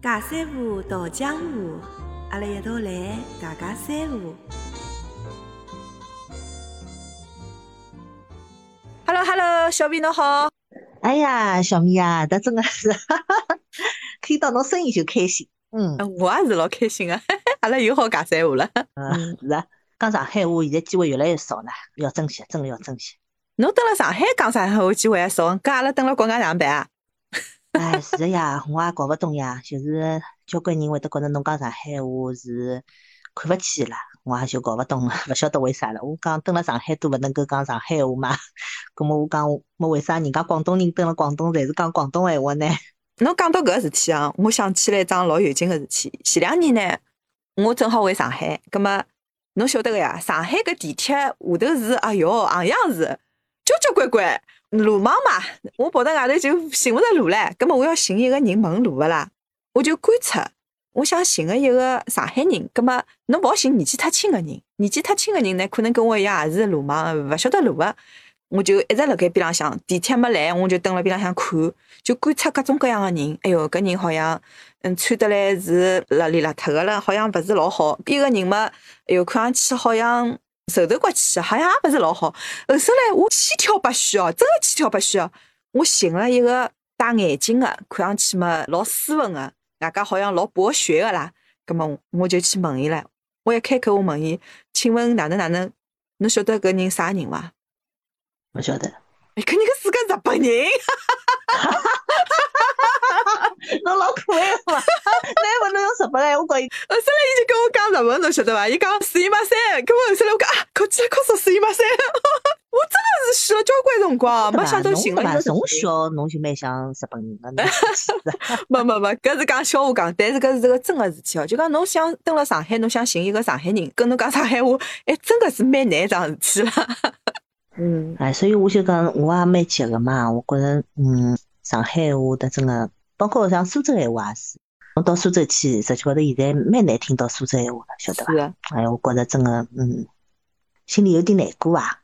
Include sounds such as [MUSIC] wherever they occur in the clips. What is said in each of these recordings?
假三胡，道江湖，阿拉一道来讲讲三胡。Hello Hello，小米侬好。哎呀，小米啊，这真的是，[LAUGHS] 听到侬声音就开心。嗯，我也是老开心啊。[LAUGHS] 阿拉又好讲三胡了。嗯，是啊，讲上海话现在机会越来越少了，要珍惜，真的要珍惜。侬蹲辣上海讲上海话机会还少，搿阿拉蹲辣国外哪能办啊？哎，是的呀，我也搞不懂呀，就是交关人会得觉着侬讲上海话是看勿起啦，我也就搞不懂了，[LAUGHS] 勿晓得为啥了。我讲蹲辣上海都勿能够讲上海话嘛，[LAUGHS] 葛末我讲，么为啥人家广东人蹲辣广东侪是讲广东闲话呢？[LAUGHS] 侬讲到搿事体啊，我想起来一桩老有劲个事体。前两年呢，我正好回上海，葛末侬晓得个呀，上海搿地铁下头是，哎哟，行样是交交关关。路盲嘛，我跑到外头就寻勿着路唻。葛末我要寻一个人问路个啦，我就观察，我想寻个一个上海人。葛末侬勿好寻年纪太轻个人，年纪太轻个人呢，可能跟我一样也是路盲，勿晓得路个。我就一直辣盖边浪向，地铁没来，我就蹲辣边浪向看，就观察各种各样个人。哎哟，搿人好像嗯穿得来是邋里邋遢个了，好像勿是老好。一个人嘛，哎哟，看上去好像。瘦头骨气，好像也勿是老好。后首来我千挑百选哦，真的千挑百选哦。我寻了一个戴眼镜的，看上去嘛老斯文的，外加好像老博学的啦。葛么我就去问伊唻。我一开口我问伊，请问哪能哪能？侬晓得搿人啥人伐？勿晓得。哎，搿人个是个日本人。[LAUGHS] [LAUGHS] 侬老可爱嘛！难不侬用日本闲话讲伊？后首来伊就跟我讲日文，侬晓得伐？伊讲四一八三，跟我后首来我讲啊，考起来考说四一八三，我真 [LAUGHS] 的是学了交关辰光，没想到寻了一个。从小侬就蛮像日本人的，没没没，搿是讲笑话讲，但是搿是这个真个事体哦。就讲侬想蹲辣上海，侬想寻一个上海人跟侬讲上海话，哎，真个是蛮难桩事体了。嗯，哎，所以我就讲我也蛮急个嘛，我觉着嗯，上海话的真个。包括像苏州闲话也是，侬到苏州去，实际高头现在蛮难听到苏州闲话了，晓得伐？哎，我觉着真个，嗯，心里有点难过啊。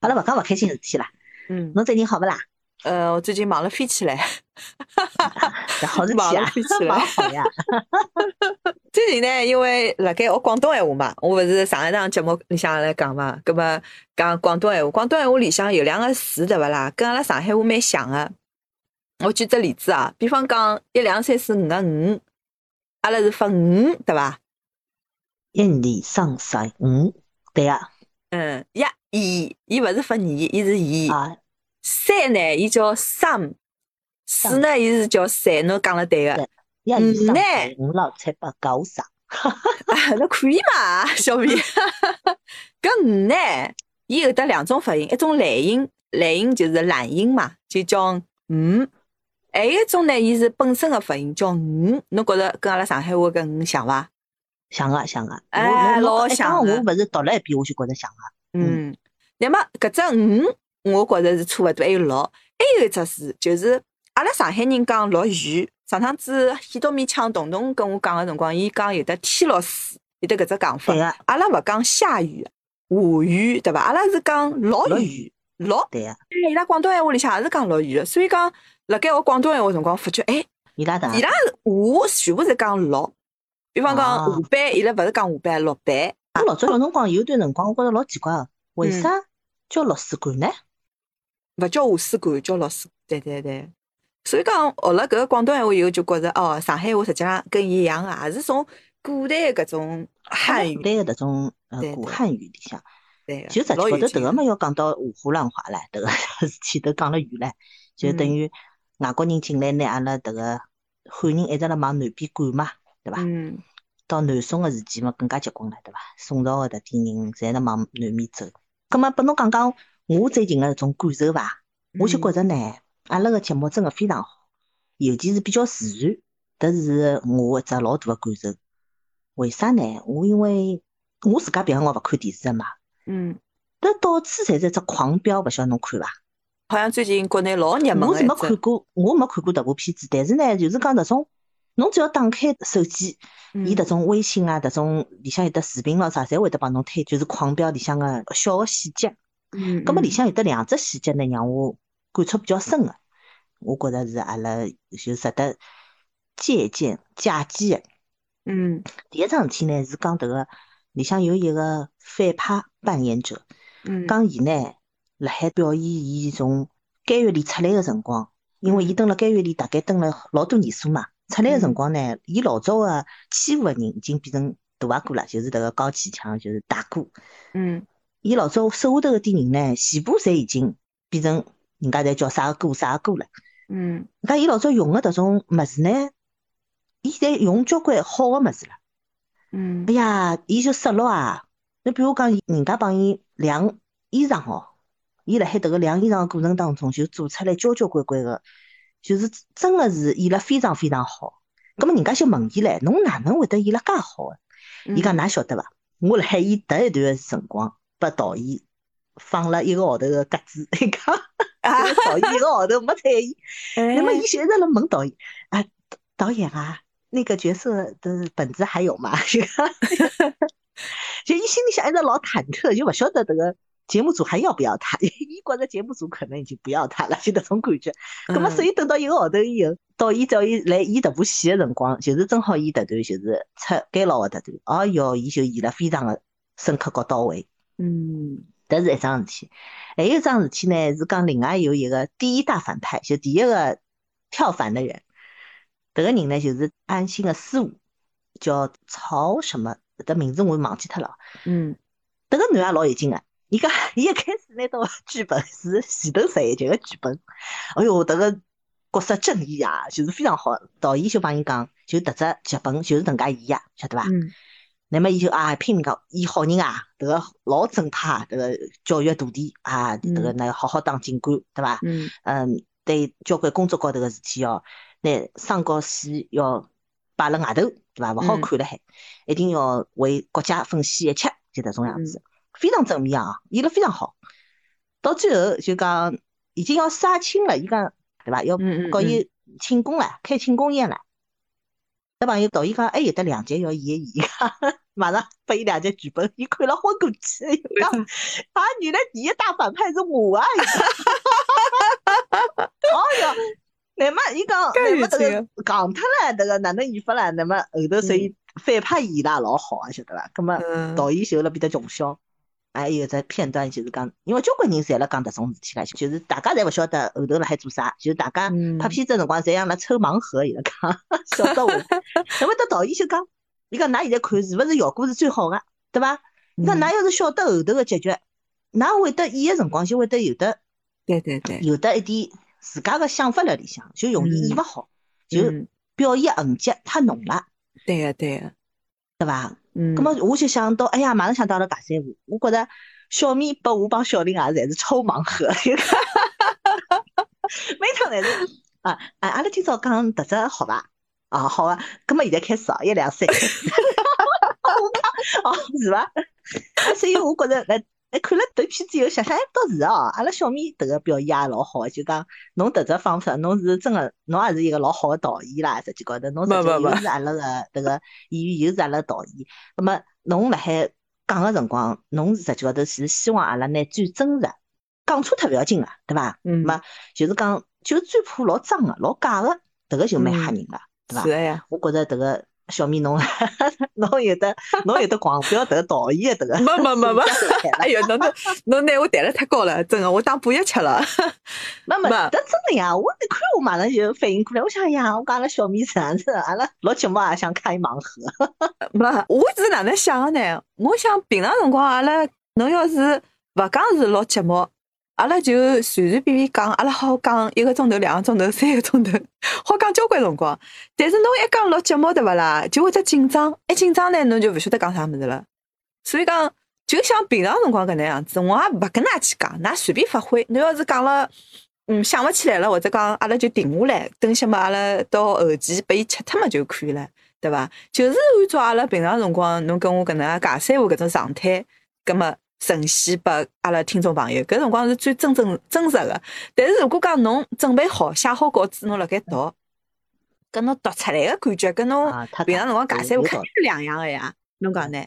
阿拉勿讲勿开心事体啦。嗯。侬最近好勿啦？呃，我最近忙了飞起来。哈哈哈好事体啊！[LAUGHS] 忙好呀。[LAUGHS] 最近呢，因为辣盖学广东闲话嘛，我勿是上一档节目里向来讲嘛，葛末讲广东闲话，广东闲话里向有两个词对勿啦？跟阿拉上海话蛮像个。我举只例子啊，比方讲一两三四五个五，阿拉是发五，对伐？一二三四五，对啊。嗯，一二，伊勿是发二，伊是二。三呢，伊叫三，四呢，伊是叫三。侬讲了对个。一二三四五六七八九十。那 [LAUGHS] 可以嘛，[LAUGHS] 小米。搿五呢，伊有得两种发音，一种懒音，懒音就是懒音嘛，就叫五。还有一种呢，伊是本身个发音叫鱼，侬觉着跟阿拉上海话搿鱼像伐？像个像个，哎，老像我勿是读了一遍，我就觉着像个。嗯，那么搿只鱼，我觉着是差勿多。还有六，还有一只字，就是阿拉上海人讲落雨。上趟子喜多米抢彤彤跟我讲个辰光，伊讲有得天落水，有得搿只讲法。阿拉勿讲下雨、下雨，对伐？阿拉是讲落雨、落。对个。伊拉广东闲话里向也是讲落雨，所以讲。辣盖学广东闲话辰光，发觉哎，伊拉的，伊拉下全部是讲六，比方讲下班，伊拉勿是讲下班，落班。我老早小辰光有段辰光，我觉着老奇怪个，为啥叫老师管呢？勿叫下师管，叫老师。对对对。所以讲学了搿个广东闲话以后，就觉着哦，上海话实际上跟伊一样个，也是从古代搿种汉语，古代个迭种呃古汉语里向。对。就实际高头迭个嘛要讲到五胡乱华唻，迭个事体都讲了远唻，就等于。外国人进来呢，阿拉迭个汉人一直辣往南边赶嘛，对伐？嗯。到南宋个时期嘛，更加结棍了，对伐？宋朝个迭点人侪辣往南面走。葛末拨侬讲讲我最近个一种感受伐？我就觉着呢，阿拉个节目真个非常好，尤其是比较自然，迭是我一只老大个感受。为啥呢？我因为我自家平常我勿看电视个嘛。嗯。迭到处侪是一只狂飙，勿晓得侬看伐？好像最近国内老热门我是没看过，我没看过迭部片子，但是呢，就是讲迭种，侬只要打开手机，伊迭种微信啊，迭种里向有的视频咯啥，侪会得帮侬推，就是狂飙里向个小个细节。嗯。葛末里向有得两只细节呢，让我感触比较深个。我觉着是阿拉就值得借鉴借鉴的。嗯，第一桩事体呢是讲迭个里向有一个反派扮演者，嗯，讲伊呢辣海表演伊从监狱里出来个辰光，因为伊蹲辣监狱里大概蹲了老多年数嘛，出来个辰光呢，伊老早个欺负个人已经变成大阿哥了，就是迭个高启强，就是大哥。嗯，伊老早手下头个点人呢，全部侪已经变成人家侪叫啥个哥啥个哥了。嗯，搿伊老早用个迭种物事呢，伊现在用交关好个物事了。嗯，哎呀，伊就失落啊！你比如讲，人家帮伊晾衣裳哦，伊辣海迭个晾衣裳个过程当中，就做出来交交关关个，就是真个是演了非常非常好。葛末人家就问伊唻，侬哪能会得演了介好个？伊讲，㑚晓得伐？我辣海伊迭一段个辰光，拨导演放了一个号头个鸽子，[LAUGHS] 伊讲，导演一个号头没睬伊。[LAUGHS] 那么伊就一直辣问导演，啊，导演啊，那个角色的本子还有吗？[LAUGHS] 就伊心里向一直老忐忑，就勿晓得迭个节目组还要不要他。伊觉着节目组可能已经不要他了，就迭种感觉。葛么，所以等到一个号头以后，导演叫伊来演迭部戏个辰光，就是正好演迭段，就是出监牢个迭段。哦哟，伊就演了非常个深刻和到位。嗯，迭是一桩事体。还有一桩事体呢，是讲另外有一个第一大反派，就第一个跳反的人。迭个人呢，就是安心的师傅，叫曹什么？迭名字我忘记脱了。嗯，迭个男也老有劲个，伊讲伊一开始拿到剧本是前头十一集个剧本，哎哟，迭个角色正义啊，就是非常好。导演就帮伊讲，就迭只剧本就是迭介演呀，晓得伐？嗯。那么伊就啊拼命讲演好人啊，迭个老正派，迭个教育徒弟啊，迭个那好好当警官，对伐？嗯。嗯，对交关工作高头个事体哦，拿生和死要摆辣外头，对伐？勿好看了海，一定要为国家奉献一切，就迭种样子，非常正面啊，演了非常好。到最后就讲已经要杀青了，伊讲对伐？要告伊庆功了，开庆功宴了。那朋友导演讲还有得两集要演，伊 [LAUGHS] 讲马上拨伊两集剧本，伊看了昏过去，伊讲 [LAUGHS] 啊，原来第一大反派是我啊！哦哟，[LAUGHS] 那么伊讲，那么这个讲脱了，这个哪能演法了？那么后头所以反派演啦老好啊，晓得伐？那么导演就辣变得穷笑，还有只片段就是讲，因为交关人侪辣讲迭种事体啦，就是大家侪勿晓得后头辣海做啥，就是大家拍片子辰光侪像辣抽盲盒一样讲，[LAUGHS] 晓得我。[LAUGHS] 那么到导演就讲，伊讲㑚现在看是勿是效果是最好个，对伐？那㑚要是晓得后头个结局，㑚会得演个辰光就会得有的，对对对，有的一点。自家个想法辣里向，就容易演勿好，就表演痕迹太浓了。对个对个，对伐？嗯。咁么我就想到，哎呀，马上想到了尬三胡。我觉着小米把我帮小林也侪是抽盲盒。[LAUGHS] 每趟侪是啊啊！阿拉今朝讲迭只好吧？啊好啊。咁么现在开始啊，一两三。[LAUGHS] 哦，是吧？[LAUGHS] 所以我觉着来。哎，看了迭片子以后，想想哎，倒是哦，阿拉小米迭个表演也老好，就讲侬迭只方式，侬是真个，侬也是一个老好个导演啦，实际高头，侬实际又是阿拉个迭个演员，又是阿拉导演。那么侬辣海讲个辰光，侬实际高头是希望阿拉拿最真实，讲错脱勿要紧个，对伐？嗯。么就是讲，就最怕老脏个、老假个，迭个就蛮吓人个，对伐？是个呀。我觉着迭个。小米侬，[LAUGHS] 侬有的，[LAUGHS] 侬有的狂飙迭个导演迭个，没没没 [LAUGHS] 没，哎呦，侬侬侬拿我抬了太高了，真的，我当补药吃了。没没，这真的呀，我一看我马上就反应过来，我想呀，我讲阿拉小米这样子，阿拉老节目也想开盲盒。没，我是哪能想的呢？我想平常辰光阿拉，侬要是勿讲是老节目。阿拉就随随便便讲，阿拉好讲一个钟头、两个钟头、三个钟头，[LAUGHS] 好讲交关辰光。但是侬一讲录节目对勿啦，就会得紧张，一紧张呢，侬就勿晓得讲啥物事了。所以讲，就像平常辰光搿能样子，我也勿跟㑚去讲，㑚随便发挥。侬要是讲了，嗯，想勿起来了，或者讲阿拉就停下来，等歇么阿拉到后期拨伊吃脱么就可以了，对伐？就是按照阿拉平常辰光，侬跟我搿能介三胡搿种状态，葛末。呈现拨阿拉听众朋友，搿辰光是最真正真实个。但是如果讲侬准备好写好稿子，侬辣盖读，搿侬读出来个感觉，跟侬平常辰光讲三胡肯定是两样个呀。侬讲呢？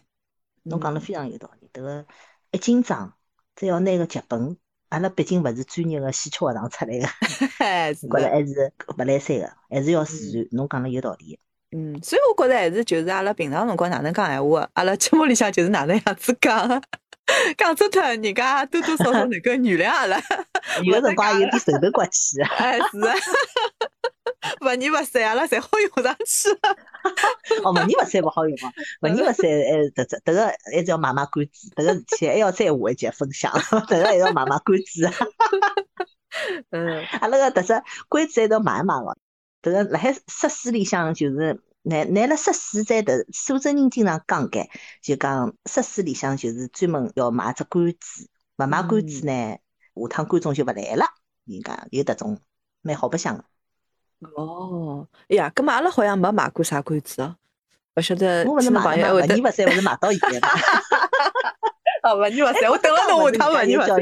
侬讲了非常有道理。迭个一紧张，只要拿个剧本阿拉毕竟勿是专业个戏曲学堂出来个，[LAUGHS] 觉着还是勿来三个，还是要自然。侬讲了有道理。嗯，所以我觉着还是就是阿拉平常辰光哪能讲闲话，阿拉节目里向就是哪能样子讲，讲出脱，人家多多少少能够原谅阿拉。[LAUGHS] 有辰光有点受头刮气。哎，是啊。勿二勿三，阿拉侪好用上去。哦，勿二勿三勿好用哦，[LAUGHS] 勿二勿三，哎，这这迭个还是要买买关子，迭个事体还要再下一节分享，[LAUGHS] 迭个还要买买关子。嗯，阿拉个迭只关子还要买一买哦。迭个辣海设施里向，就是拿拿了设施在的苏州人经常讲个，就讲设施里向就是专门要买只罐子，勿买罐子呢，下趟观众就勿来了。人家有迭种蛮好白相个。哦，哎呀，咁嘛阿拉好像没买过啥罐子哦，勿晓得。我勿是买嘛，勿二勿三，勿是买到现在。[LAUGHS] 哦，勿二勿三，我等了侬下趟勿二勿三。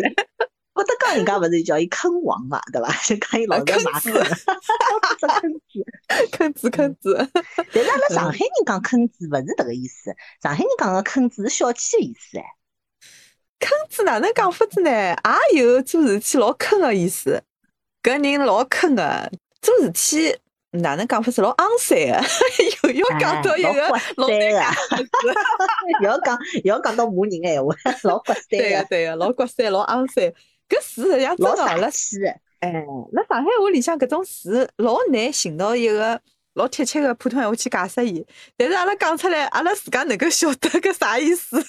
我得讲人家勿是叫伊坑王嘛，对伐？[LAUGHS] 就讲伊老在买坑，坑子，[LAUGHS] 坑子，坑子。但是阿拉上海人讲坑子勿是迭个意思，上海人讲个坑子是小气的意思哎。坑子哪能讲法子呢？也有做事体老坑个意思，搿人老坑个。做事体哪能讲法子老昂三个，又要讲到一个老骨三个，[LAUGHS] 要讲要讲到骂人闲话，[LAUGHS] 老骨三对个对个，老骨三老昂三，搿事实际上真老了。气。哎，辣上海话里向搿种词老难寻到一个老贴切个普通闲话去解释伊，但是阿拉讲出来，阿拉自家能够晓得搿啥意思。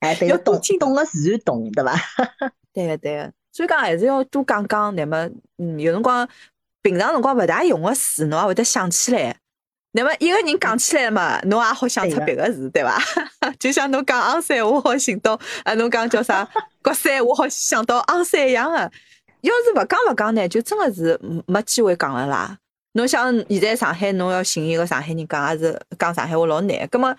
哎，[LAUGHS] 对要懂懂了自然懂，对伐？[LAUGHS] 对个对个，所以讲还是要多讲讲，那么嗯，有辰光。平常辰光勿大用个词，侬也会得想起来。那么一个人讲起来嘛，侬也好想出别个字，对伐？[LAUGHS] 就像侬讲昂山，我好寻到啊，侬讲叫啥国山，我好想到昂山一样个。要是勿讲勿讲呢，就真个是没机会讲了啦。侬想现在上海，侬要寻一个上海人讲，也是讲上海话老难。葛么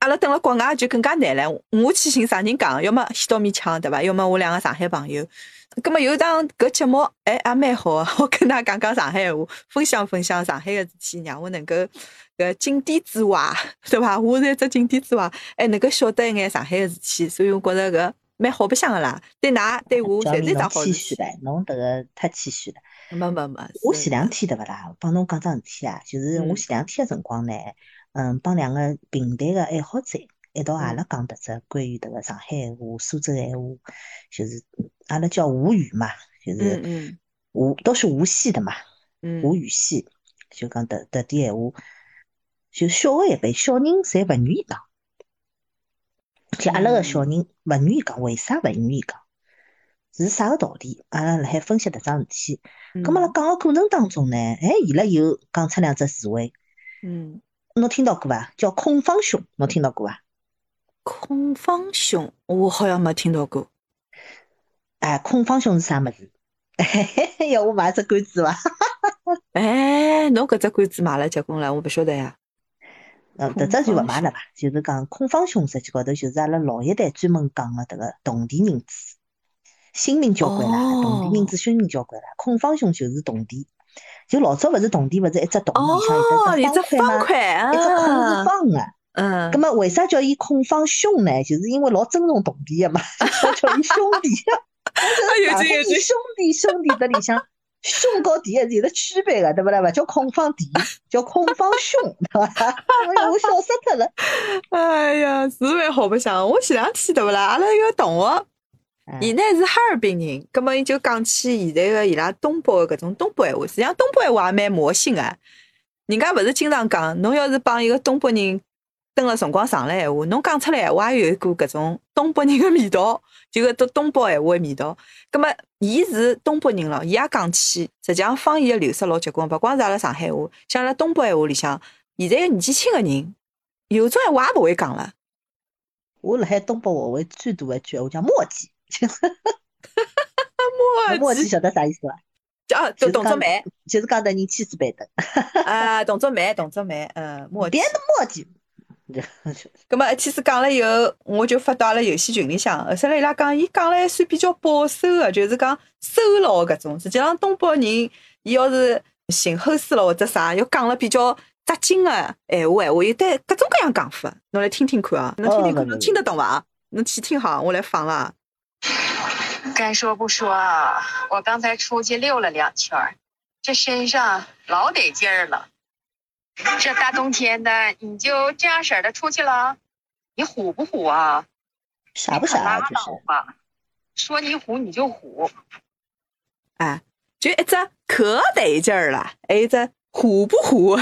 阿拉等了国外就更加难了。我去寻啥人讲？要么先到面腔，对伐？要么我两个上海朋友。咁么有档搿节目，哎，也蛮好个，[LAUGHS] 我跟㑚讲讲上海话，分享分享上海个事体，让我能够搿井底之蛙，对伐？我是一只井底之蛙，哎，能够晓得一眼上海个事体，所以我觉着搿蛮好白相个啦。对㑚对我侪是一桩好事。谦虚唻，侬迭个太谦虚了。没没没。我前两天对勿啦？帮侬讲桩事体啊，就是我前两天个辰光呢，嗯，帮两个平台个爱好者。一道阿拉讲迭只关于迭个上海闲话、苏州闲话，就是阿拉叫吴语嘛，就是吴都是无系的嘛，吴语系，就讲迭迭点闲话，就小个一辈小人侪勿愿意讲，就阿拉个小人勿愿意讲，为啥勿愿意讲？是啥个道理？阿拉辣海分析迭桩事体，咁么辣讲个过程当中呢，哎，伊拉又讲出两只词汇，嗯，侬听到过伐？叫孔方兄，侬听到过伐？孔方兄，我好像没听到过。哎，孔方兄是啥物事？[LAUGHS] 要我买只关子伐？[LAUGHS] 哎，侬搿只关子买了结棍了，我勿晓得呀。嗯，迭只就勿买了伐？就是讲孔方兄实际高头就是阿拉老一代专门讲个迭个铜钿银子，新名交关啦，铜钿银子新名交关啦。孔方兄就是铜钿，就老早勿是铜钿，勿是一只铜里向一只方块吗？一只孔是方个。嗯，那么为啥叫伊孔方兄呢？就是因为老尊重铜弟的嘛，叫伊兄弟。有劲有劲，兄弟兄弟的里向，兄和弟还是有的区别的，对不啦？勿叫孔方弟，叫孔方兄，对吧？哎我笑死脱了。哎呀，是蛮好白相。我前两天对不啦？阿拉一个同学，伊呢是哈尔滨人，葛么伊就讲起现在个伊拉东北个搿种东北闲话，实际上东北闲话也蛮魔性个。人家勿是经常讲，侬要是帮一个东北人。蹲了辰光长了闲话，侬讲出来闲话也有一股搿种东北人的味道，就搿东东北闲话个味道。葛 [LAUGHS] 么，伊是东北人了，伊也讲起，实际上方言的流失老结棍，勿光是阿拉上海话，像阿拉东北闲话里向，现在年纪轻个人，有种闲话也勿会讲了。我辣海东北学会最多一句闲话叫墨迹，墨迹 [LAUGHS] 晓得啥意思伐？叫动动作慢，就是讲得人气死板凳。啊，动作慢，动作慢，嗯，墨迹。别的墨迹。[LAUGHS] 咁么一天子讲了以后，我就发到阿拉游戏群里向。后头来伊拉讲，伊讲了还算比较保守个，就是讲收牢搿种。实际上东北人，伊要是寻后事了或者啥，要讲了比较扎劲个闲话闲话，有得各种各样讲法。侬来听听看啊，侬听听看，侬听得懂伐？侬去听好，我来放了。搿该说不说啊，我刚才出去溜了两圈，这身上老得劲儿了。这大冬天的，你就这样式儿的出去了，你虎不虎啊？傻不傻啊？就是。说你虎你就虎。哎，就一只可得劲儿了，还一只虎不虎？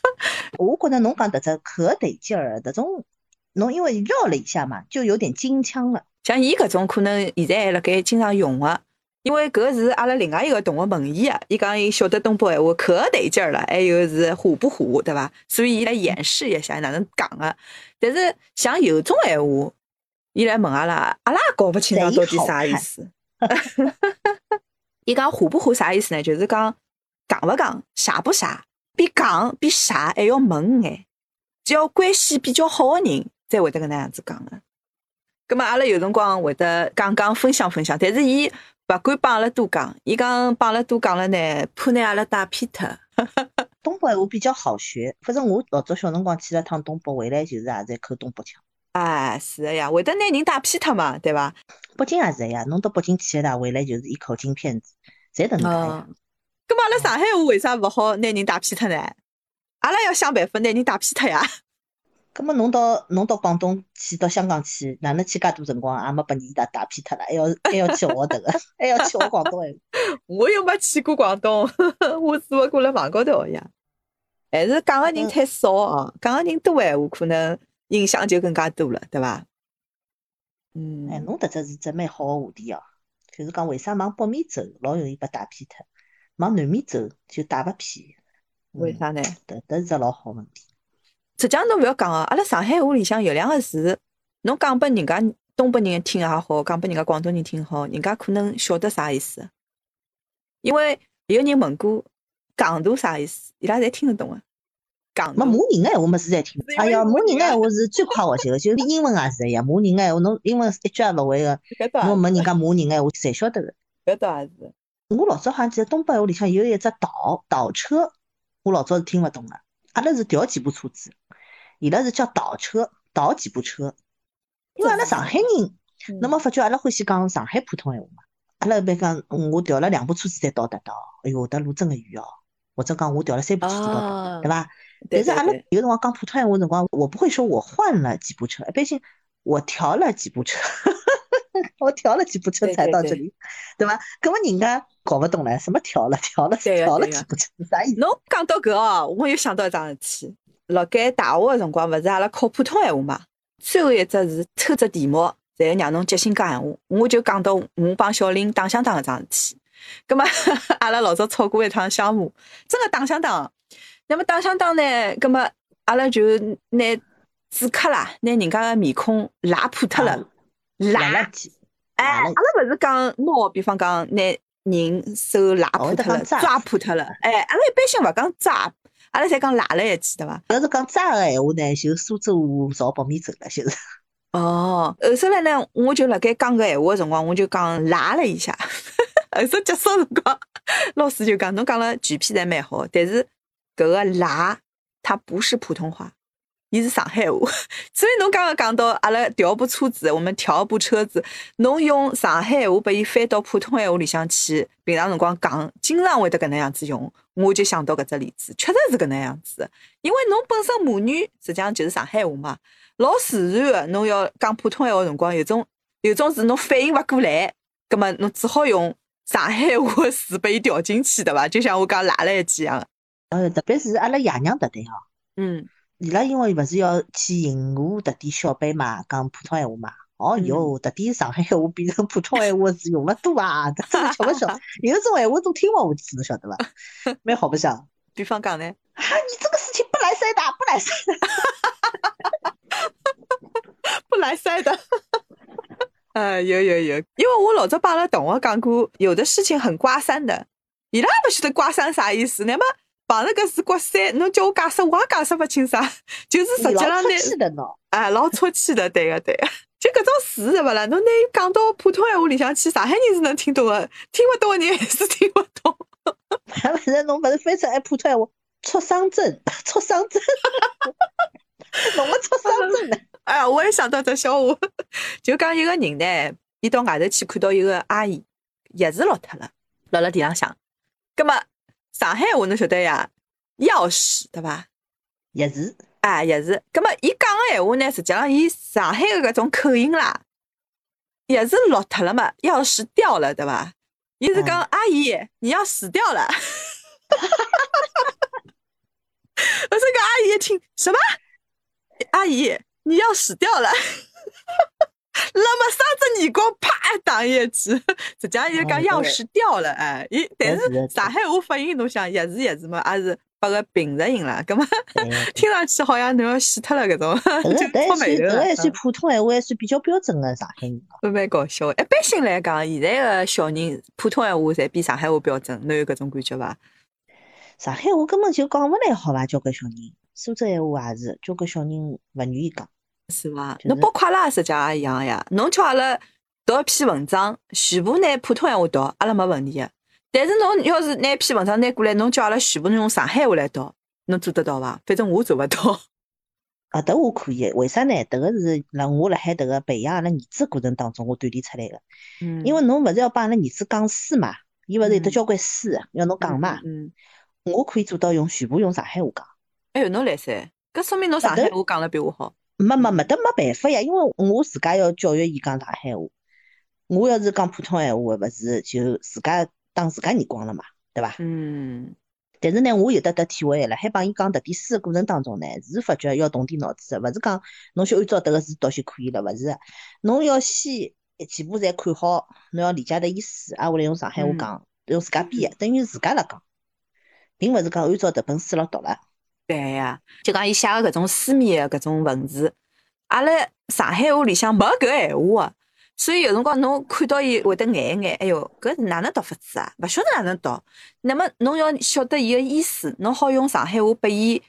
[LAUGHS] 我觉着侬讲的这可得劲儿，这种侬因为绕了一下嘛，就有点京腔了。像伊搿种可能现在还辣盖经常用个，因为搿是阿拉另外一个同学问伊个，伊讲伊晓得东北闲话可得劲儿了，还有是虎不虎，对伐？所以伊来演示一下哪能讲个。但是像有种闲话，伊来问阿拉，阿拉也搞勿清爽到底啥意思。[LAUGHS] 伊讲虎不虎啥意思呢？就是讲讲勿讲，傻不傻，比讲比傻还要猛眼。只要关系比较好个人，才会得搿能样子讲个。咁么阿拉有辰光会得讲讲分享分享，但是伊勿敢帮阿拉多讲，伊讲帮阿拉多讲了呢，怕拿阿拉带偏脱。东北话比较好学，反正我老早小辰光去了趟东北，回来就是也在口东北腔。哎，是的呀，会得拿人带偏脱嘛，对伐？北京也是呀，侬到北京去一趟，回来就是一口京片子，侪能讲。咁么阿拉上海话为啥勿好拿人带偏脱呢？阿拉要想办法拿人带偏脱呀。咁么侬到侬到广东去，到香港去，哪能去介多辰光，也没把人打打偏脱了，还要 [LAUGHS] 还要去学迭个，[LAUGHS] 还要去学广东话。我又没去过广东，我只不过辣网高头学呀。还是讲个人太少哦，讲个人多闲话，可能影响就更加多了，对伐？嗯，哎，侬迭只是只蛮好个话题哦，就是讲为啥往北面走老容易被打偏脱，往南面走就打勿偏？为啥呢？迭迭是只老好问题。实际上侬勿要讲哦，阿拉上海话里向有两个字，侬讲拨人家东北人听也好，讲拨人家广东人听好，人家可能晓得啥意思。因为有人问过“戆大”啥意思，伊拉侪听得懂个。戆没骂人个闲话么是在听。哎呀，骂人个闲话是最快学习个，就英文也是一样，骂人个闲话侬英文一句也勿会个，侬问人家骂人个闲话侪晓得个。搿倒也是。我老早好像记得东北话里向有一只倒倒车，我老早是听勿懂个。阿拉是调几部车子。伊拉是叫倒车，倒几部车。因为阿拉上海人，那么发觉阿拉欢喜讲上海普通闲话嘛。阿拉一般讲，我调了两部车子才到达到。哎哟，搿路真个远哦。或者讲我调了三部车子到达，对伐？但是阿拉有辰光讲普通闲话辰光，我不会说我换了几部车，一般性我调了几部车，[LAUGHS] 我调了几部车才到这里，对伐？搿么人家搞勿懂唻，什么调了调了调了几部车，啥意思？侬讲到搿哦，我又想到一桩事体。辣盖大学个辰光，勿是阿拉考普通闲话嘛？最后一只是抽只题目，然后让侬即兴讲闲话。我就讲到我帮小林打相打搿桩事体。葛末 [LAUGHS] 阿拉老早吵过一趟相骂，真个打相打。那么打相打呢？葛末阿拉就拿纸壳啦，拿人家个面孔拉破脱了，拉垃圾。哎，阿拉勿是讲拿，比方讲拿人手拉破脱了，抓破脱了。哎，阿拉一般性勿讲抓。阿拉侪讲拉了一记，对伐？要是讲渣个闲话呢，就苏州朝北面走了，就是。哦，后首来呢，我就辣盖讲个闲话个辰光，我就讲拉了一下。[LAUGHS] 后首结束辰光，老师就讲侬讲了全篇侪蛮好，但是搿个拉，它不是普通话。伊是上海话，[LAUGHS] 所以侬刚刚讲到阿拉调部车子，我们调部车子，侬用上海话把伊翻到普通闲话里向去，平常辰光讲，经常会得搿能样子用，我就想到搿只例子，确实是搿能样子。因为侬本身母语实际上就是上海话嘛，老自然个，侬要讲普通闲话辰光，有种有种是侬反应勿过来，葛末侬只好用上海话词把伊调进去，对伐？就像我刚拉了一记一样。呃，特别是阿拉爷娘迭对哦，嗯。伊拉因为勿是要去迎合特点小辈嘛，讲普通闲话嘛。哦哟，特点上海闲话变成普通闲话 [LAUGHS] 是用了多啊，真的吃勿消。有种闲话都听勿下去，侬晓得伐？[LAUGHS] 蛮好白相。比方讲呢？啊，你这个事情不来塞的，不来塞的，[LAUGHS] 不来塞的。啊，有有有，因为我老早帮阿拉同学讲过，有的事情很刮三的，伊拉勿晓得刮三啥意思，那么。碰着搿是国三，侬叫我解释，我也解释勿清爽。[LAUGHS] 就是实际上呢，哎，老出气的，对个对个。就搿种事是勿啦？侬拿伊讲到普通闲话里向去，上海人是能听懂个，听勿懂个人 [LAUGHS] 还是听勿懂。反正侬勿是翻出来普通闲话，出生证，[LAUGHS] 出生证，弄个出生证呢？哎呀，我也想到只笑话，就讲一个人呢，伊到外头去看到一个阿姨，钥匙落脱了，落辣地浪向。葛么上海话侬晓得呀？钥匙对伐？钥匙，哎，钥匙。葛么伊讲个闲话呢，实际上伊上海个搿种口音啦。钥匙落脱了嘛？钥匙掉了，对伐？伊 [LAUGHS] 是讲阿姨，你要死掉了。我这个阿姨一听什么？阿姨，你要死掉了！那么三只耳光啪打一记，实际上伊讲钥匙掉了，哎，伊但是上海话发音侬想钥匙钥匙嘛，也是拨个平舌音了，葛么 [LAUGHS] 听上去好像侬要死脱了搿种，[LAUGHS] 就脱眉头了。还算普通闲话，还算比较标准的上海话。蛮搞笑，一般性来讲，现在个小人普通闲话侪比上海话标准，侬有搿种感觉伐？上海话根本就讲勿来，好伐？交关小人，苏州闲话也是，交关小人勿愿意讲，是伐？侬包括阿拉实际也一样呀。侬叫阿拉读一篇文章，全部拿普通闲话读，阿拉没问题个。但是侬要是拿篇文章拿过来，侬叫阿拉全部用上海话来读，侬做得到伐？反正我做勿到。[LAUGHS] 啊，迭我可以，为啥呢？迭个是辣我辣海迭个培养阿拉儿子过程当中，我锻炼出来个。嗯。因为侬勿是要帮阿拉儿子讲书嘛，伊勿是有得交关书要侬讲嘛。嗯。我可以做到用全部用上海话讲。哎哟，侬来塞，搿说明侬上海话讲了比我好。没没没得没办法呀，因为我自家要教育伊讲上海话。我要是讲普通闲话，勿是就自家打自家耳光了嘛，对伐？嗯。但是呢，我有得得体会，辣海帮伊讲迭点书个过程当中呢，是发觉要动点脑子个，勿是讲侬就按照迭个字读就可以了，勿是。侬要先全部侪看好，侬要理解得意思，挨下来用上海话讲，用自家编个，等于自家辣讲。并勿是讲按照迭本书来读了，对呀，就讲伊写个搿种书面个搿种文字，阿拉上海话里向没搿闲话个，所以有辰光侬看到伊会得眼眼，哎哟，搿哪能读法子啊？勿晓得哪能读。那么侬要晓得伊个意思，侬好用上海话拨伊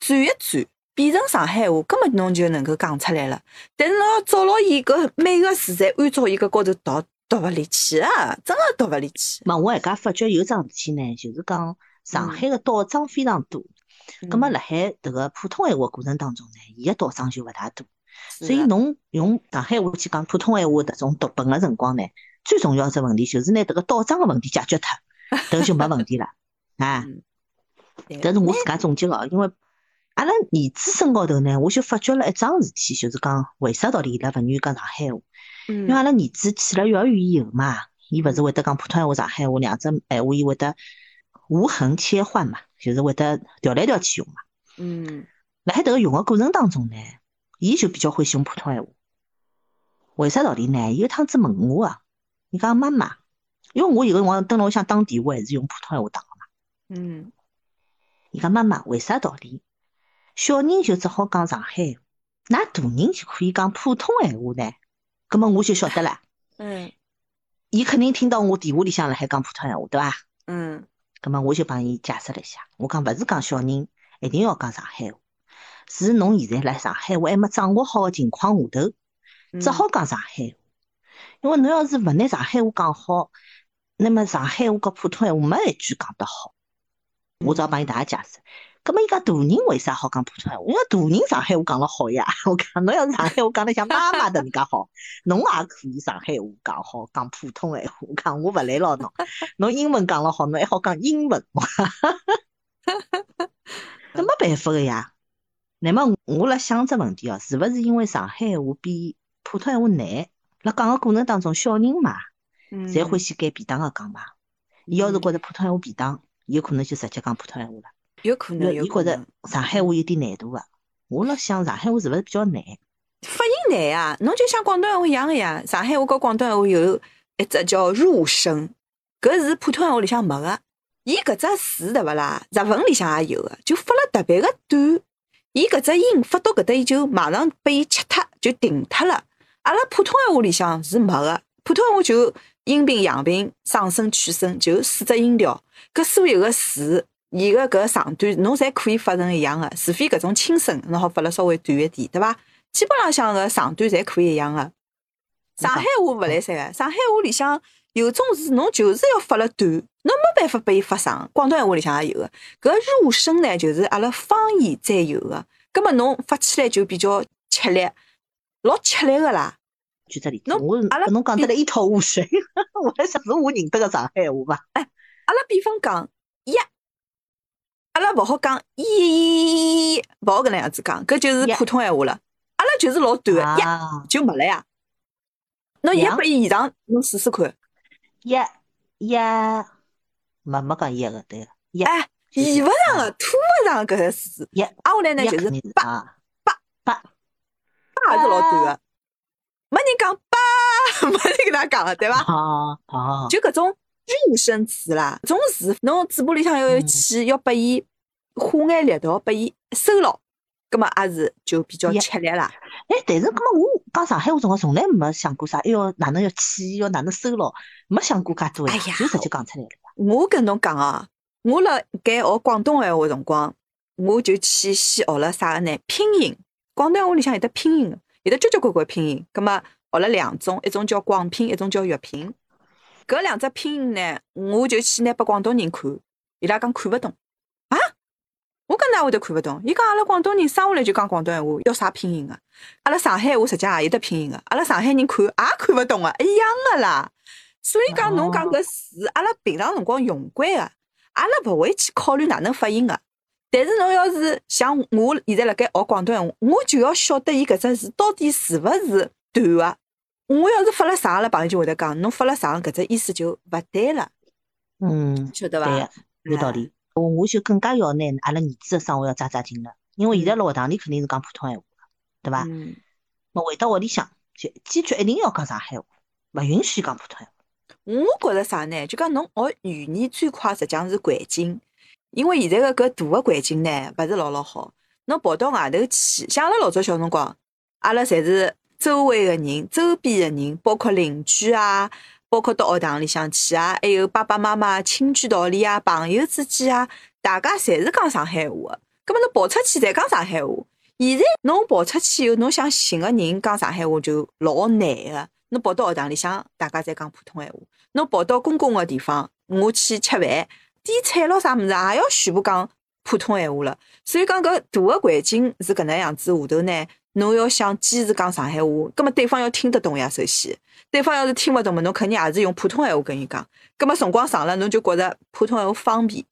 转一转，变成上海话，根本侬就能够讲出来了。但是侬要找牢伊搿每个字侪按照伊搿高头读，读勿离去啊，真个读勿离去。嘛，我还家发觉有桩事体呢，就是讲。上海个倒装非常多，葛末辣海迭个普通闲话过程当中呢，伊个倒装就勿大多，所以侬用上海话去讲普通闲话迭种读本个辰光呢，最重要只问题就是拿迭个倒装个问题解决脱，[LAUGHS] 迭个就没问题了啊。迭是我自家总结个，因为阿拉儿子身高头呢，我就发觉了一桩事体，就是讲为啥道理伊拉勿愿意讲上海话？因为阿拉儿子去了幼儿园以后嘛，伊勿是会得讲普通闲话、上海话两只闲话，伊会得。无痕切换嘛，就是会得调来调去用嘛。嗯，辣海迭个用个过程当中呢，伊就比较欢喜用普通闲话。为啥道理呢？伊有趟子问我啊，伊讲妈妈，因为我有个辰光蹲辣屋里向打电话，还是用普通闲话打个嘛。嗯，伊讲妈妈，为啥道理？小人就只好讲上海话，那大人就可以讲普通闲话呢？葛么我就晓得了。[LAUGHS] 嗯，伊肯定听到我电话里向辣海讲普通闲话，对伐？嗯。咁么我就帮伊解释了一下，我讲勿是讲小人一定要讲上海话，是侬现在辣上海话还没掌握好个情况下头，只好讲上海话。因为侬要是勿拿上海话讲好，那么上海话和普通闲话没一句讲得好。我只好帮伊大家解释。咁么伊讲大人为啥好讲普通闲话？因为大人上海话讲了好呀。[LAUGHS] 我讲侬要是上海话讲得像妈妈的人家好，侬也可以上海话讲好，讲普通闲话。我讲我勿来牢侬，侬 [LAUGHS] 英文讲了好，侬还好讲英文。那没 [LAUGHS] 办法个呀。那么我辣想只问题哦，是勿是因为上海话比普通闲话难？辣讲个过程当中，小人嘛，侪欢喜拣便当个讲嘛。伊要是觉着普通闲话便当，有可能就直接讲普通闲话了。有可能，伊觉着上海话有点难度个。我辣想上海话是勿是比较难？发音难啊，侬就像广东话一样个呀。上海话和广东话有一只叫入声，搿是普通话里向没个。伊搿只字对勿啦？日文里向也有个，就发了特别个短。伊搿只音发到搿搭，伊就马上被伊切脱，就停脱了。阿拉普通话里向是没个，普通话就阴平、阳平、上声、去声，就四只音调。搿所有个字。伊个搿长短，侬侪可以发成一样个，除非搿种轻声，侬好发了稍微短一点，对伐？基本浪向个长短侪可以一样个。上海话勿来三个，上海话里向有种字，侬就是要发了短，侬没办法拨伊发长。广东话里向也有个，搿入声呢，就是阿拉方言才有个，葛末侬发起来就比较吃力，老吃力个啦。举只例子，我阿拉侬讲得来一头雾水，[LAUGHS] 我还想是我认得个上海话伐？哎，阿拉比方讲呀，阿拉勿好讲咦，勿好搿能样子讲，搿就是普通闲话了。阿拉就是老短个呀，就没了呀。侬一拨伊现场，侬试试看。一。一，没没讲一个对。个。哎，言勿上个，吐勿上搿个字。一，挨下来呢就是八八。八，八是老短个。没人讲八，[LAUGHS] 没人跟他讲个，对伐？哦哦，就搿种入声词啦，种字侬嘴巴里向要有气，要拨伊花眼力道，拨伊收牢，葛末也是就比较吃力啦。哎，但是葛末我讲上海话辰光，从来没想过啥，哎哟，哪能要气，要哪能收牢，没想过介多呀，就直接讲出来了。我跟侬讲啊，我辣盖学广东闲话辰光，我就去先学了啥个呢？拼音，广东闲话里向有得拼音个。有的交交关关拼音，葛末学了两种，一种叫广拼，一种叫粤拼。搿两只拼音呢，我就去拿拨广东人看，伊拉讲看勿懂啊！我讲哪会得看勿懂？伊讲阿拉广东人生下来就讲广东闲话，要啥拼音个？阿拉上海话实际也有得拼音个，阿拉上海人看也看勿懂个，一样个啦。所以讲侬讲搿字，阿拉平常辰光用惯个，阿拉勿会去考虑哪能发音个。但是侬要是像我现在辣盖学广东闲话，我就要晓得伊搿只字到底是勿是短个。我要是发了长了，朋友就会得讲，侬发了长，搿只意思就勿对了。嗯，晓得伐？对，有道理。我我就更加要拿阿拉儿子的生活要抓抓紧了，因为现在辣学堂里肯定是讲普通闲话，对伐？嗯。那回到屋里向，就坚决一定要讲上海话，勿允许讲普通闲话。我觉着啥呢？就讲侬学语言最快，实际上是环境。因为现在个搿大个环境呢，勿是老老好。侬跑到外头去，像阿拉老早小辰光，阿拉侪是周围个人、周边个人，包括邻居啊，包括到学堂里向去啊，还有爸爸妈妈亲眷道里啊，朋友之间啊，大家侪是讲上海话个。葛末侬跑出去侪讲上海话。现在侬跑出去以后，侬想寻个人讲上海话就老难个。侬跑到学堂里向，大家侪讲普通闲话。侬跑到公共个地方，我去吃饭。点菜咯，啥物事也要全部讲普通闲话了。所以讲搿大个环境是搿能样子下头呢，侬要想坚持讲上海话，葛末对方要听得懂呀。首先，对方要是听勿懂嘛，侬肯定也是用普通闲话跟伊讲。葛末辰光长了，侬就觉着普通闲话方便，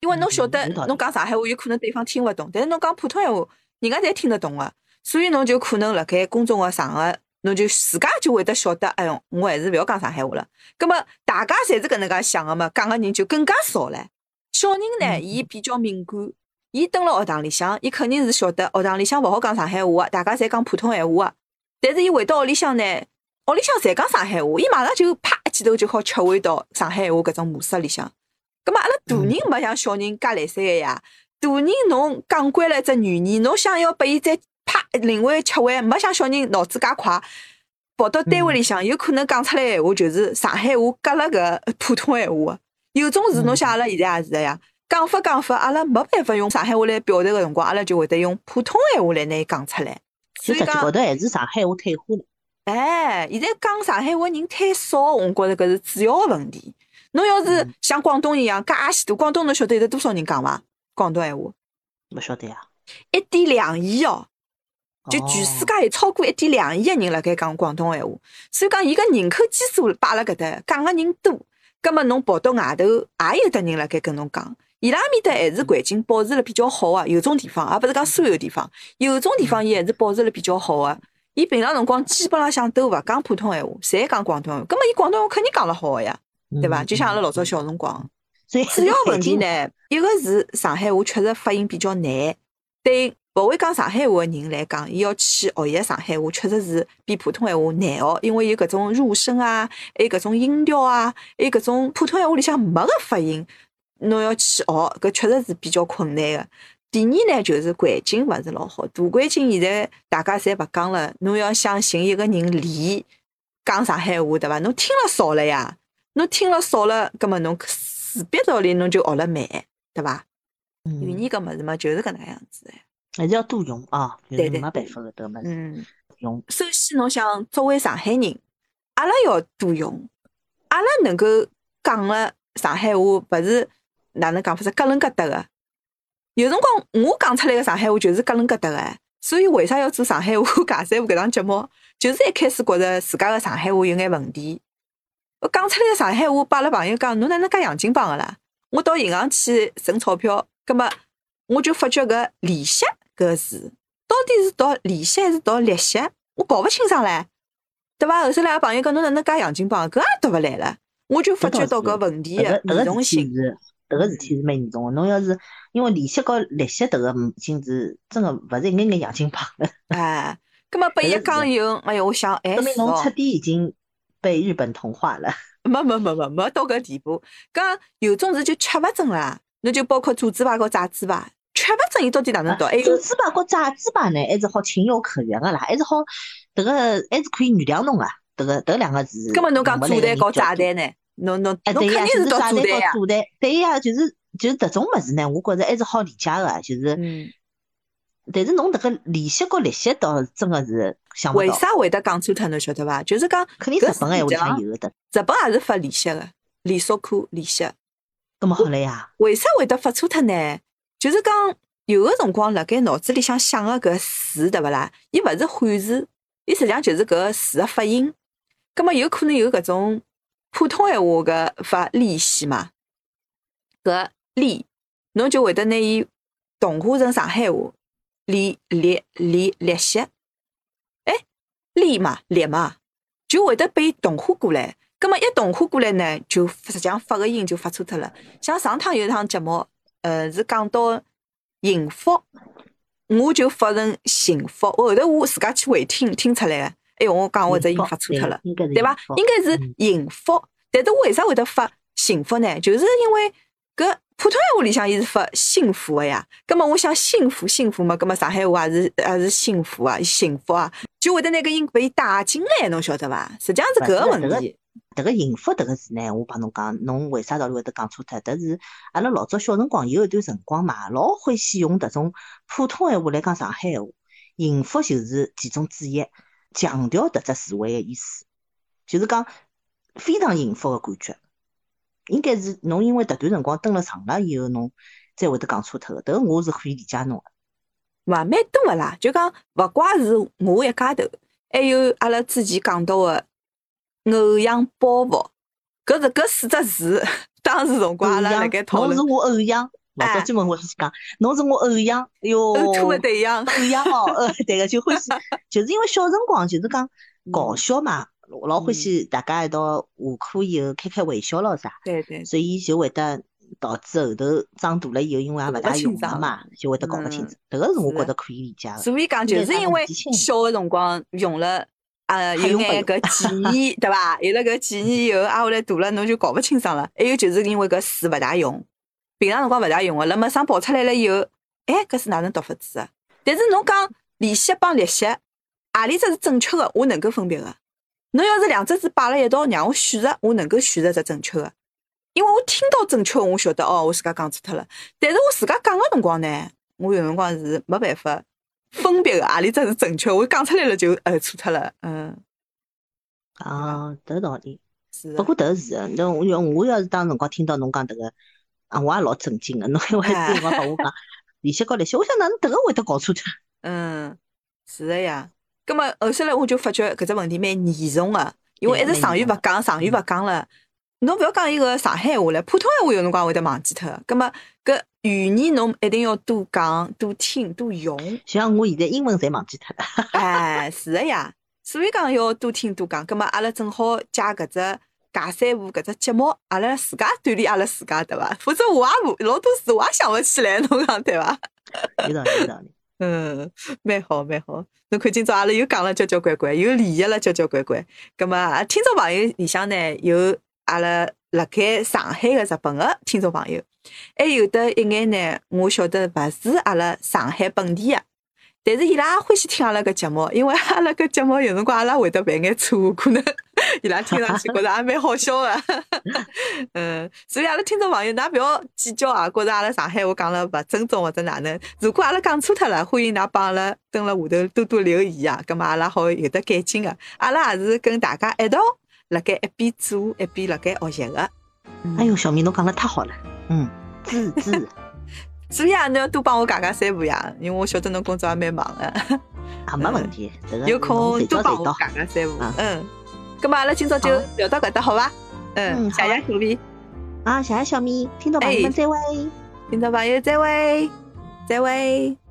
因为侬晓得侬讲上海话有可能对方听勿懂，但是侬讲普通闲话，人家侪听得懂个，所以侬就可能辣盖公众个场合。侬就自家就会得晓得，哎哟，我还是勿要讲上海话了。葛么大家侪是搿能介想个嘛，讲个人就更加少了。小人呢，伊比较敏感，伊蹲辣学堂里向，伊肯定是晓得学堂里向勿好讲上海话个，大家侪讲普通闲话个。但是伊回到屋里向呢，屋里向侪讲上海话，伊马上就啪一记头就好切回到上海话搿种模式里向。葛末阿拉大人没像小人介来三个呀，大人侬讲惯了一只语言，侬想要拨伊再。啪，另外吃回，没像小人脑子介快，跑到单位里向，有可能讲出来闲话就是上海话隔了搿普通闲话。有种事侬像阿拉现在也是个呀，讲法讲法，阿拉没办法用上海话来表达个辰光，阿拉就会得用普通闲话来拿伊讲出来。所以讲，高头还是上海话退化了。哎，现在讲上海话人太少，我觉着搿是主要问题。侬要是像广东一样，介许多广东，侬晓得有得多少人讲伐？广东闲话？勿晓得呀。一点两亿哦。就全世界有超过一点两亿个人辣盖讲广东闲话，所以讲伊个人口基数摆辣搿搭，讲个人多，葛末侬跑到外头也有得人辣盖跟侬讲，伊拉面搭还是环境保持了比较好个，有种地方，而勿是讲所有地方，有种地方伊还是保持了比较好个，伊平常辰光基本浪向都勿讲普通闲话，侪讲广东话，葛么伊广东话肯定讲了好个呀，对伐？就像阿拉老早小辰光，主要 [LAUGHS] 问题呢，一个是上海话确实发音比较难，对。勿会讲上海话个人来讲，伊要去学习上海话，确实是比普通闲话难学，因为有搿种入声啊，还有搿种音调啊，还有搿种普通闲话里向没个发音，侬要去学，搿确实是比较困难个。第二呢，就是环境勿是老好，大环境现在大家侪勿讲了，侬要想寻一个人练讲上海话，对伐？侬听了少了呀，侬听了少了，葛末侬势必道理侬就学了慢，对伐？语言搿物事嘛，就是搿能样子哎。还是要多用啊，对对，没办法个，得么嗯，用。首先，侬想作为上海人，阿拉要多用，阿拉能够讲个上海话，勿是哪能讲法是咯楞咯哒个。有辰光我讲出来个上海话就是咯楞咯哒个，所以为啥要做上海话尬三胡搿档节目？就是一开始觉着自家个上海话有眼问题，我讲出来个上海话，把阿拉朋友讲，侬哪能介洋泾浜个啦？我到银行去存钞票，葛末我就发觉搿利息搿个字，到底是读利息还是读利息？我搞勿清爽唻，对伐？后头来个朋友讲，侬哪能介洋泾浜？搿也读勿来了，我就发觉到搿问题个严重性。迭个事体是蛮严重个，侬要是因为利息和利息迭个已经是真个勿是一眼眼洋泾浜了。哎，葛末被一讲以后，哎哟，我想，哎，说明侬彻底已经被日本同化了。[LAUGHS] 没没没没没到搿地步，讲有种事就吃勿准啦。侬就包括炸猪排和炸猪排，吃勿准伊到底哪能读？炸猪排和炸猪排呢，还是好情有可原个啦，还是好迭个还是可以原谅侬个。迭个迭两个字。葛末侬讲炸蛋和炸蛋呢？侬侬侬肯定是炸蛋和炸蛋，对呀，就是就是迭种物事呢，我觉着还是好理解个，就是。嗯。但是侬迭个利息和利息倒真个是想。为啥会得讲错脱？侬晓得伐？就是讲肯定日本闲话里向有的。日本也是发利息个，利息课利息。咁么好了呀？为啥会得发错脱呢？就是讲有个辰光辣盖脑子里向想个搿词对勿啦？伊勿是汉字，伊实际上就是搿个词个发音。咁么有可能有搿种。普通闲话个发利息嘛，搿利，侬就会得拿伊同化成上海话，利利利利息，哎，利嘛利嘛，就会得被同化过来。葛末一同化过来呢，就实际上发个音就发错脱了。像上趟有一趟节目，呃，是讲到幸福，我就发成幸福。后头我自家去回听，听出来个。哎呦，我讲我只音发错脱了，对伐？应该是幸福，但是为啥会得发幸福呢？就是因为搿普通闲话里向伊是发幸福个呀。葛么我想幸福幸福嘛，葛么上海话也是也是幸福啊，幸福啊，就会得拿搿音拨伊带进来，侬晓得伐？实际上是搿个问题。迭个幸福迭个字呢，我帮侬讲，侬为啥道理会得讲错脱？迭是阿拉老早小辰光有一段辰光嘛，老欢喜用迭种普通闲话来讲上海闲话，幸福就是其中之一。强调迭只词汇个意思，就是讲非常幸福个感觉。应该是侬因为迭段辰光蹲了长了以后，侬才会得讲错脱个。迭个我是可以理解侬个。勿蛮多个啦，就讲勿怪是我一家头，还有阿拉之前讲到个偶像包袱，搿是搿四只字，当时辰光阿拉辣盖讨论。侬是我偶像。老早专门欢喜讲，侬是我偶像，哟，偶的对象，偶像哦，呃，对 [LAUGHS] 个，就欢喜，就是因为小辰光就是讲搞笑嘛，老欢喜大家一道下课以后开开玩笑咯啥，对对，所以就会得导致后头长大了以后，因为也勿大用了嘛，就会得搞勿清楚，迭个是我觉得可以理解个。所以讲就是因为小个辰光用了，呃，有眼搿记忆，[LAUGHS] 对伐？有了搿记忆以后，挨下来大了侬就搞勿清爽了。还有就是因为搿词勿大用。平常辰光勿大用个，辣么上跑出来了以后，哎，搿是哪能读法子啊？但是侬讲利息帮利息，何里只是正确个，我能够分别个。侬要是两只字摆辣一道，让我选择，我能够选择只正确个，因为我听到正确，我晓得哦，我自家讲错脱了。但是我自家讲个辰光呢，我有辰光是没办法分别个，何里只是正确，我讲出来了就呃错脱了，嗯。啊，迭道理是。不过迭是，那我要我要是当辰光听到侬讲迭个。啊，我也老震惊个，侬还会这样帮我讲利息高利息，我想哪能迭个会得搞错脱？[LAUGHS] 嗯，是的呀。咁么后首来我就发觉搿只问题蛮严重个，因为一直上语勿讲，上语勿讲了。侬勿要讲伊个上海话了，普通闲话有辰光会得忘记脱。咁么搿语言侬一定要多讲、多听、多用。像我现在英文侪忘记脱了。[LAUGHS] 哎，是的呀。所以讲要多听多讲。咁么阿拉正好借搿只。假三胡搿只节目，阿拉自家锻炼阿拉自家，对伐？否则我也老多事我也想勿起来，侬讲对伐？有道理，有道理。[LAUGHS] 嗯，蛮好，蛮好。侬看今朝阿拉又讲了交交关关，又理解了交交关关。葛么，听众朋友里向呢，有阿拉辣盖上海个日本个听众朋友，还有的一眼呢，我晓得勿是阿拉上海本地个。但是伊拉也欢喜听阿拉个节目，因为阿拉个节目有辰光阿拉会得犯眼错误，可能 [LAUGHS] 伊拉听上去觉着也蛮好笑个。[LAUGHS] 嗯，所以阿拉听众朋友，㑚勿要计较啊，觉着阿拉上海话讲了勿正宗或者哪能。如果阿拉讲错脱了，欢迎㑚帮阿拉蹲辣下头多多留言啊，咁么阿拉好有得改进个。阿拉也是跟大家一道辣盖一边做一边辣盖学习个。哎哟，小明侬讲了太好了，嗯，字字。所以啊，侬要多帮我讲讲三步呀，因为我晓得侬工作也蛮忙的。啊，没问题，有空多帮我讲讲三步。嗯，咁么阿拉今朝就聊到搿搭，好伐？嗯，谢谢小米。啊，谢谢小米，听到朋友们再会。听到朋友再会，再会。